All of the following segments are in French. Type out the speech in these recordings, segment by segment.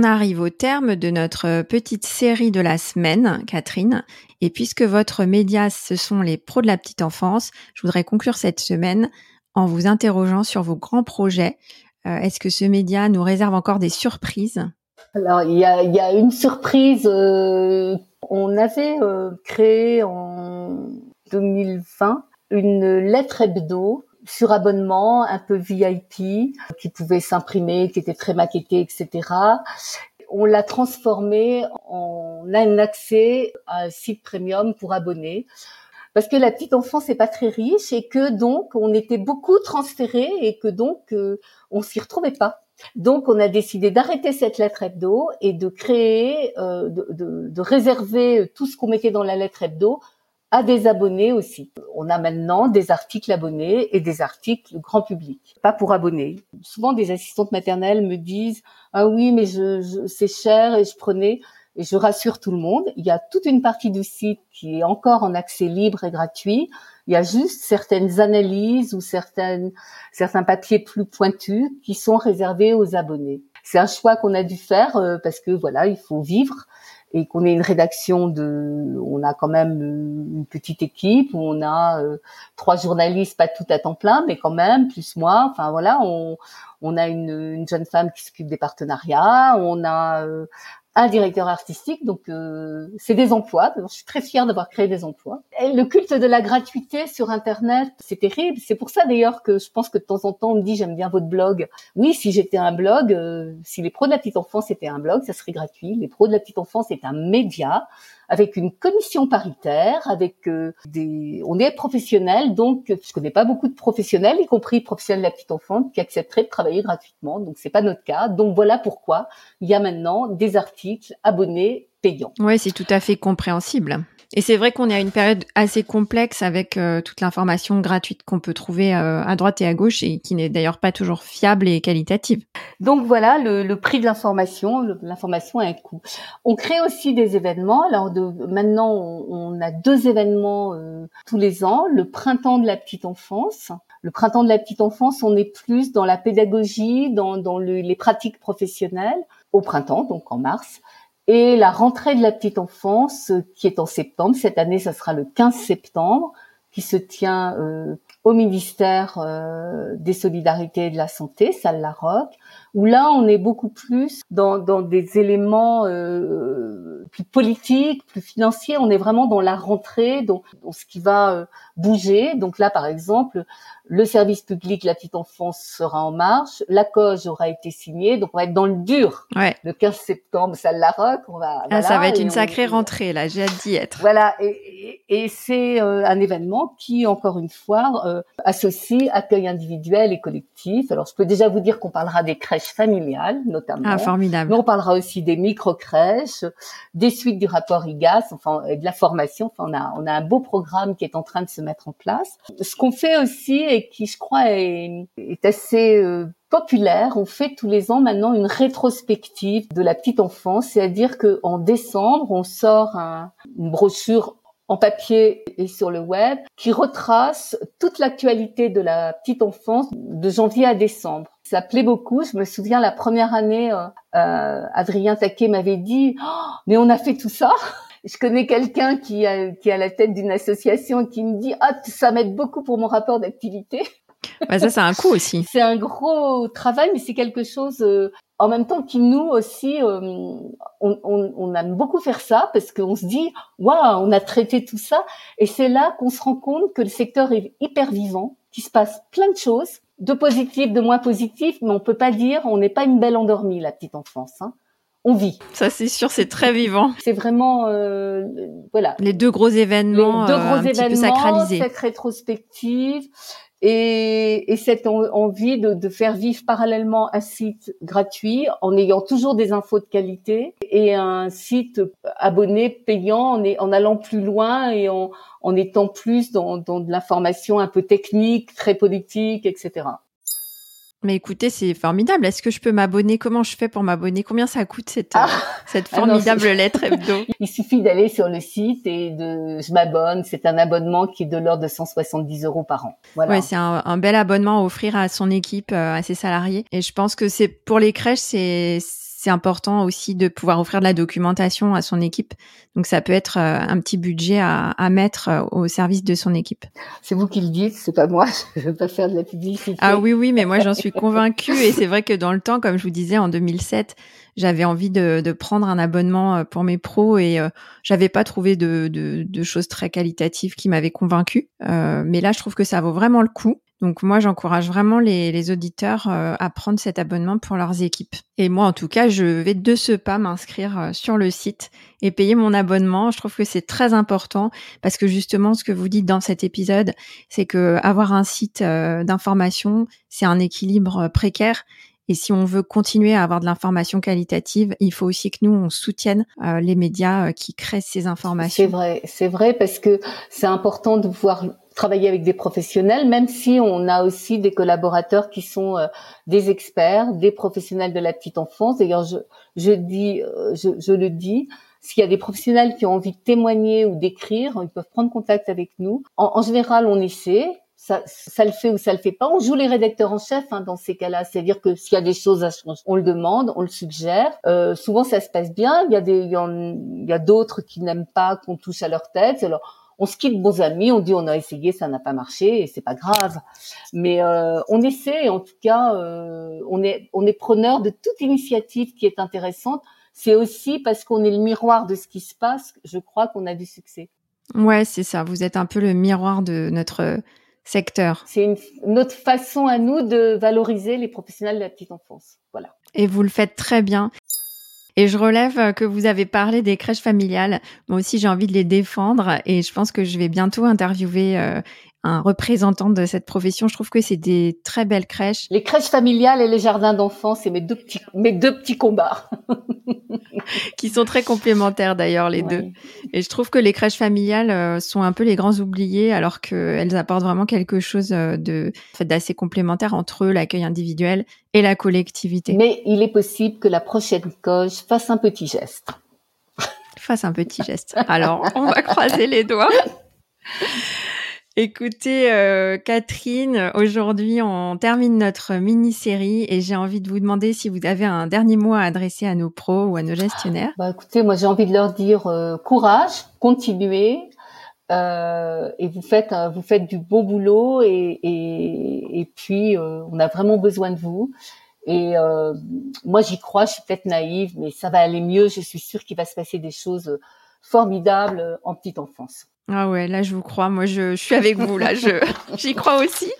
On arrive au terme de notre petite série de la semaine, Catherine. Et puisque votre média, ce sont les pros de la petite enfance, je voudrais conclure cette semaine en vous interrogeant sur vos grands projets. Euh, est-ce que ce média nous réserve encore des surprises? Alors, il y a, une surprise. Euh, on avait euh, créé en 2020 une lettre hebdo sur abonnement, un peu VIP, qui pouvait s'imprimer, qui était très maquetté, etc. On l'a transformé en un accès à un site premium pour abonnés. Parce que la petite enfance n'est pas très riche et que donc on était beaucoup transférés et que donc euh, on s'y retrouvait pas. Donc, on a décidé d'arrêter cette lettre hebdo et de créer, euh, de, de, de, réserver tout ce qu'on mettait dans la lettre hebdo à des abonnés aussi. On a maintenant des articles abonnés et des articles grand public, pas pour abonnés. Souvent, des assistantes maternelles me disent ah oui, mais je, je c'est cher et je prenais. Et je rassure tout le monde, il y a toute une partie du site qui est encore en accès libre et gratuit. Il y a juste certaines analyses ou certaines, certains papiers plus pointus qui sont réservés aux abonnés. C'est un choix qu'on a dû faire euh, parce que voilà, il faut vivre et qu'on ait une rédaction de, on a quand même euh, une petite équipe où on a euh, trois journalistes, pas tout à temps plein, mais quand même plus moi. Enfin voilà, on, on a une, une jeune femme qui s'occupe des partenariats, on a euh, un directeur artistique, donc euh, c'est des emplois. je suis très fière d'avoir créé des emplois. Le culte de la gratuité sur Internet, c'est terrible. C'est pour ça d'ailleurs que je pense que de temps en temps on me dit j'aime bien votre blog. Oui, si j'étais un blog, euh, si les pros de la petite enfance étaient un blog, ça serait gratuit. Les pros de la petite enfance est un média avec une commission paritaire, avec euh, des, on est professionnels, donc je connais pas beaucoup de professionnels, y compris professionnels de la petite enfance, qui accepteraient de travailler gratuitement. Donc c'est pas notre cas. Donc voilà pourquoi il y a maintenant des articles abonnés payants. Oui, c'est tout à fait compréhensible. Et c'est vrai qu'on est à une période assez complexe avec euh, toute l'information gratuite qu'on peut trouver euh, à droite et à gauche et qui n'est d'ailleurs pas toujours fiable et qualitative. Donc voilà le, prix de l'information. L'information a un coût. On crée aussi des événements. Alors de, maintenant, on, a deux événements euh, tous les ans. Le printemps de la petite enfance. Le printemps de la petite enfance, on est plus dans la pédagogie, dans, dans les pratiques professionnelles au printemps, donc en mars. Et la rentrée de la petite enfance, qui est en septembre, cette année, ça sera le 15 septembre, qui se tient euh, au ministère euh, des Solidarités et de la Santé, salle La Roque, où là, on est beaucoup plus dans, dans des éléments euh, plus politiques, plus financiers. On est vraiment dans la rentrée, dans, dans ce qui va bouger. Donc là, par exemple, le service public La Petite Enfance sera en marche, la COGE aura été signée, donc on va être dans le dur. Ouais. Le 15 septembre, salle La Roque, on va. Ah, ça va être une sacrée rentrée là, j'ai hâte d'y être. Voilà, et, et, c'est euh, un événement qui, encore une fois, euh, associe accueil individuel et collectif. Alors, je peux déjà vous dire qu'on parlera des crèches familiales, notamment. Ah, formidable. Mais on parlera aussi des micro-crèches, des suites du rapport IGAS, enfin, de la formation. Enfin, on a, on a un beau programme qui est en train de se mettre en place. Ce qu'on fait aussi, qui, je crois, est, assez euh, populaire. On fait tous les ans maintenant une rétrospective de la petite enfance, c'est-à-dire que en décembre, on sort une brochure en papier et sur le web qui retrace toute l'actualité de la petite enfance de janvier à décembre. Ça plaît beaucoup. Je me souviens la première année, euh, euh Adrien Taquet m'avait dit oh, mais on a fait tout ça." je connais quelqu'un qui a, qui a la tête d'une association qui me dit ah ça m'aide beaucoup pour mon rapport d'activité. Bah ça c'est un coût aussi. c'est un gros travail, mais c'est quelque chose. En même temps qui nous aussi, euh, on, on, on, aime beaucoup faire ça parce qu'on se dit, waouh, on a traité tout ça, et c'est là qu'on se rend compte que le secteur est hyper vivant, qu'il se passe plein de choses, de positifs, de moins positifs, mais on peut pas dire, on n'est pas une belle endormie la petite enfance. Hein. On vit. Ça c'est sûr, c'est très vivant. C'est vraiment euh, voilà. Les deux gros événements, les deux gros euh, un événements, petit peu sacralisés. cette rétrospective et, et cette envie de, de, faire vivre parallèlement un site gratuit en ayant toujours des infos de qualité et un site abonné payant en, en allant plus loin et en, en étant plus dans, dans de l'information un peu technique, très politique, etc. Mais écoutez, c'est formidable. Est-ce que je peux m'abonner? Comment je fais pour m'abonner? Combien ça coûte cette, ah cette ah formidable lettre hebdo? Il suffit d'aller sur le site et de je m'abonne. C'est un abonnement qui est de l'ordre de 170 euros par an. Voilà. Ouais, c'est un, un, bel abonnement à offrir à son équipe, euh, à ses salariés. Et je pense que c'est pour les crèches, c'est c'est important aussi de pouvoir offrir de la documentation à son équipe. Donc ça peut être euh, un petit budget à, à mettre euh, au service de son équipe. C'est vous qui le dites, c'est pas moi. Je veux pas faire de la publicité. Ah oui, oui, mais moi j'en suis convaincue et c'est vrai que dans le temps, comme je vous disais, en 2007, j'avais envie de, de, prendre un abonnement euh, pour mes pros et euh, j'avais pas trouvé de, de, de, choses très qualitatives qui m'avaient convaincue. Euh, mais là, je trouve que ça vaut vraiment le coup. Donc moi, j'encourage vraiment les, les auditeurs euh, à prendre cet abonnement pour leurs équipes. Et moi, en tout cas, je vais de ce pas m'inscrire euh, sur le site et payer mon abonnement. Je trouve que c'est très important parce que justement, ce que vous dites dans cet épisode, c'est que avoir un site euh, d'information, c'est un équilibre précaire. Et si on veut continuer à avoir de l'information qualitative, il faut aussi que nous, on soutienne les médias qui créent ces informations. C'est vrai, c'est vrai parce que c'est important de pouvoir travailler avec des professionnels, même si on a aussi des collaborateurs qui sont euh, des experts, des professionnels de la petite enfance. D'ailleurs, je, je dis, euh, je, je, le dis, s'il y a des professionnels qui ont envie de témoigner ou d'écrire, ils peuvent prendre contact avec nous. En, en, général, on essaie. Ça, ça le fait ou ça le fait pas. On joue les rédacteurs en chef hein, dans ces cas-là. C'est-à-dire que s'il y a des choses à changer, on le demande, on le suggère. Euh, souvent, ça se passe bien. Il y a des, il y a d'autres qui n'aiment pas qu'on touche à leur tête. Alors, on se quitte bons amis, on dit on a essayé, ça n'a pas marché et c'est pas grave. Mais euh, on essaie, en tout cas, euh, on est on est preneur de toute initiative qui est intéressante. C'est aussi parce qu'on est le miroir de ce qui se passe, je crois qu'on a du succès. Ouais, c'est ça. Vous êtes un peu le miroir de notre secteur. C'est notre façon à nous de valoriser les professionnels de la petite enfance. Voilà. Et vous le faites très bien. Et je relève que vous avez parlé des crèches familiales. Moi aussi, j'ai envie de les défendre et je pense que je vais bientôt interviewer euh, un représentant de cette profession. Je trouve que c'est des très belles crèches. Les crèches familiales et les jardins d'enfants, c'est mes deux petits combats. qui sont très complémentaires d'ailleurs les deux. Et je trouve que les crèches familiales euh, sont un peu les grands oubliés alors qu'elles apportent vraiment quelque chose euh, de d'assez complémentaire entre l'accueil individuel et la collectivité. Mais il est possible que la prochaine coche fasse un petit geste. fasse un petit geste. Alors, on va croiser les doigts. Écoutez, euh, Catherine, aujourd'hui, on termine notre mini-série et j'ai envie de vous demander si vous avez un dernier mot à adresser à nos pros ou à nos gestionnaires. Bah, écoutez, moi, j'ai envie de leur dire euh, courage, continuez. Euh, et vous faites du beau boulot et, et, et puis on a vraiment besoin de vous et moi j'y crois je suis peut-être naïve mais ça va aller mieux je suis sûre qu'il va se passer des choses formidables en petite enfance ah ouais, là je vous crois. Moi je, je suis avec vous là. Je j'y crois aussi.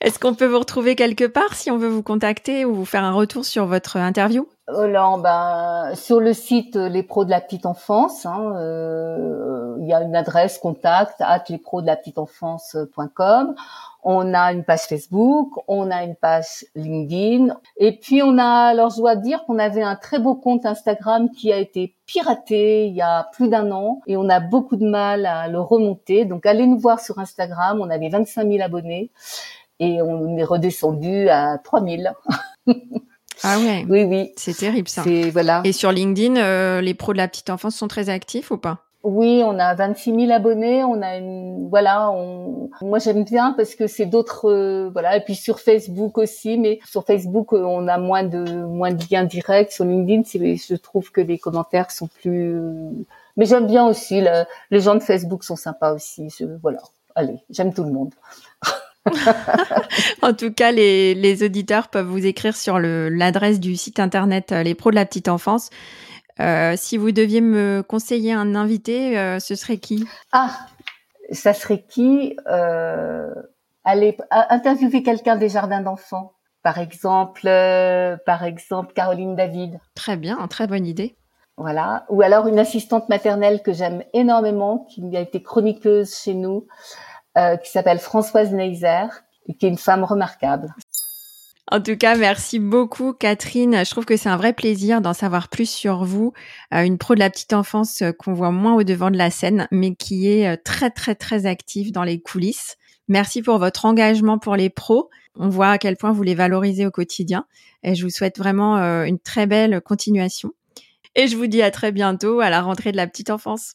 Est-ce qu'on peut vous retrouver quelque part si on veut vous contacter ou vous faire un retour sur votre interview? Euh, ben, sur le site euh, Les Pros de la Petite Enfance, hein, euh, il y a une adresse contact at de la petite enfance.com. On a une page Facebook, on a une page LinkedIn, et puis on a, alors je dois dire qu'on avait un très beau compte Instagram qui a été piraté il y a plus d'un an, et on a beaucoup de mal à le remonter. Donc allez nous voir sur Instagram, on avait 25 000 abonnés, et on est redescendu à 3 000. Ah ouais. Oui, oui. C'est terrible ça. voilà. Et sur LinkedIn, euh, les pros de la petite enfance sont très actifs ou pas? Oui, on a 26 000 abonnés. On a une, voilà, on, moi j'aime bien parce que c'est d'autres, euh, voilà. Et puis sur Facebook aussi, mais sur Facebook euh, on a moins de moins de liens directs. Sur LinkedIn, je trouve que les commentaires sont plus. Mais j'aime bien aussi. les gens de Facebook sont sympas aussi. Je, voilà. Allez, j'aime tout le monde. en tout cas, les, les, auditeurs peuvent vous écrire sur l'adresse du site internet Les Pros de la Petite Enfance. Euh, si vous deviez me conseiller un invité, euh, ce serait qui? Ah, ça serait qui? Euh, Aller interviewer quelqu'un des jardins d'enfants, par exemple, euh, par exemple Caroline David. Très bien, très bonne idée. Voilà. Ou alors une assistante maternelle que j'aime énormément, qui a été chroniqueuse chez nous, euh, qui s'appelle Françoise Neiser, et qui est une femme remarquable. En tout cas, merci beaucoup Catherine. Je trouve que c'est un vrai plaisir d'en savoir plus sur vous, euh, une pro de la petite enfance euh, qu'on voit moins au devant de la scène, mais qui est très très très active dans les coulisses. Merci pour votre engagement pour les pros. On voit à quel point vous les valorisez au quotidien et je vous souhaite vraiment une très belle continuation. Et je vous dis à très bientôt à la rentrée de la petite enfance.